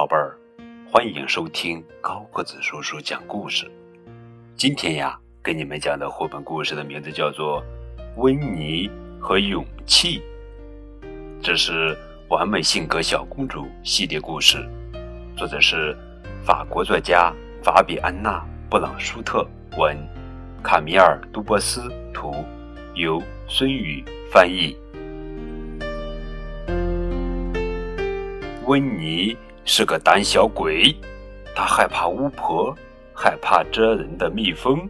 宝贝儿，欢迎收听高个子叔叔讲故事。今天呀，给你们讲的绘本故事的名字叫做《温妮和勇气》，这是《完美性格小公主》系列故事，作者是法国作家法比安娜·布朗舒特文，卡米尔·杜波斯图，由孙宇翻译。温妮。是个胆小鬼，他害怕巫婆，害怕蛰人的蜜蜂。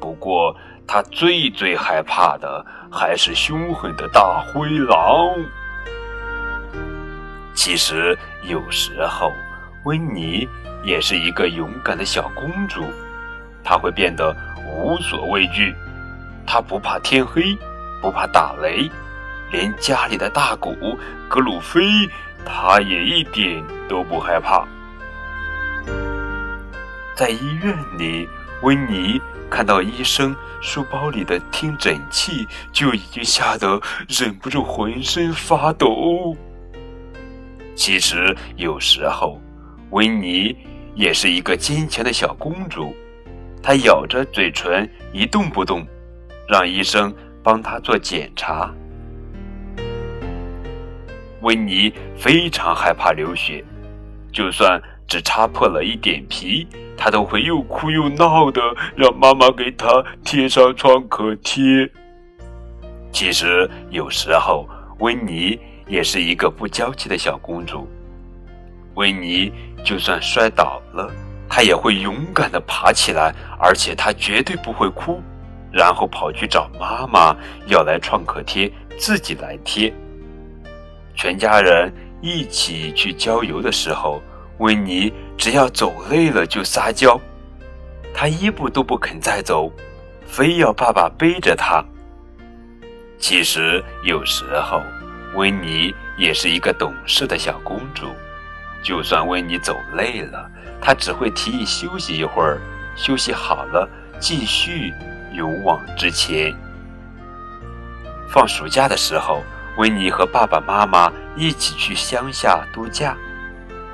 不过，他最最害怕的还是凶狠的大灰狼。其实，有时候温妮也是一个勇敢的小公主，她会变得无所畏惧。她不怕天黑，不怕打雷，连家里的大狗格鲁菲。他也一点都不害怕。在医院里，温妮看到医生书包里的听诊器，就已经吓得忍不住浑身发抖。其实，有时候温妮也是一个坚强的小公主，她咬着嘴唇一动不动，让医生帮她做检查。温妮非常害怕流血，就算只擦破了一点皮，她都会又哭又闹的，让妈妈给她贴上创可贴。其实有时候，温妮也是一个不娇气的小公主。温妮就算摔倒了，她也会勇敢的爬起来，而且她绝对不会哭，然后跑去找妈妈要来创可贴，自己来贴。全家人一起去郊游的时候，温妮只要走累了就撒娇，她一步都不肯再走，非要爸爸背着她。其实有时候，温妮也是一个懂事的小公主，就算温妮走累了，她只会提议休息一会儿，休息好了继续勇往直前。放暑假的时候。温妮和爸爸妈妈一起去乡下度假，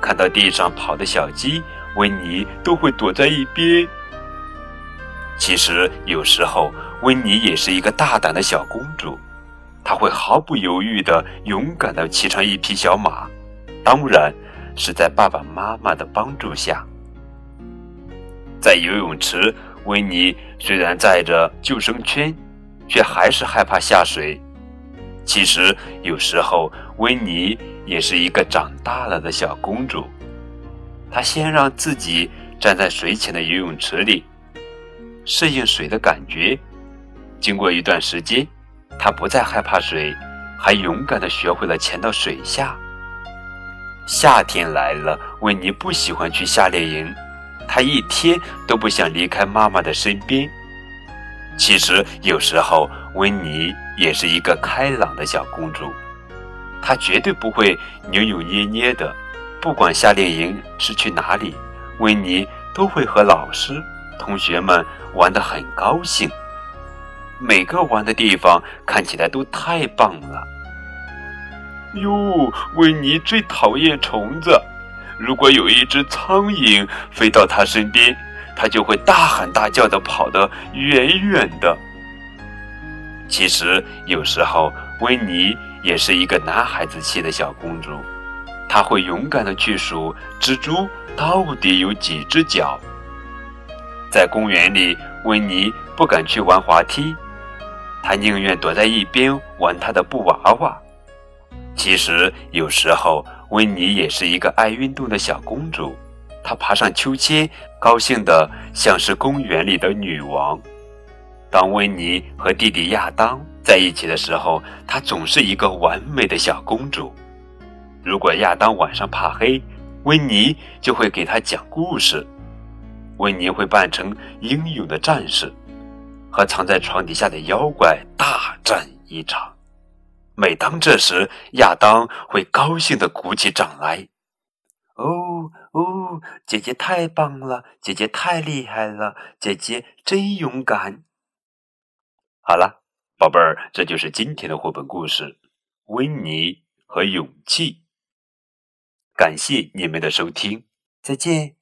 看到地上跑的小鸡，温妮都会躲在一边。其实有时候，温妮也是一个大胆的小公主，她会毫不犹豫地勇敢地骑上一匹小马，当然是在爸爸妈妈的帮助下。在游泳池，温妮虽然载着救生圈，却还是害怕下水。其实有时候，温妮也是一个长大了的小公主。她先让自己站在水浅的游泳池里，适应水的感觉。经过一段时间，她不再害怕水，还勇敢地学会了潜到水下。夏天来了，温妮不喜欢去夏令营，她一天都不想离开妈妈的身边。其实有时候，温妮。也是一个开朗的小公主，她绝对不会扭扭捏捏的。不管夏令营是去哪里，温妮都会和老师、同学们玩得很高兴。每个玩的地方看起来都太棒了。哟，温妮最讨厌虫子。如果有一只苍蝇飞到她身边，她就会大喊大叫的跑得远远的。其实有时候，温妮也是一个男孩子气的小公主，她会勇敢地去数蜘蛛到底有几只脚。在公园里，温妮不敢去玩滑梯，她宁愿躲在一边玩她的布娃娃。其实有时候，温妮也是一个爱运动的小公主，她爬上秋千，高兴得像是公园里的女王。当温妮和弟弟亚当在一起的时候，她总是一个完美的小公主。如果亚当晚上怕黑，温妮就会给他讲故事。温妮会扮成英勇的战士，和藏在床底下的妖怪大战一场。每当这时，亚当会高兴地鼓起掌来：“哦哦，姐姐太棒了，姐姐太厉害了，姐姐真勇敢。”好了，宝贝儿，这就是今天的绘本故事《温妮和勇气》。感谢你们的收听，再见。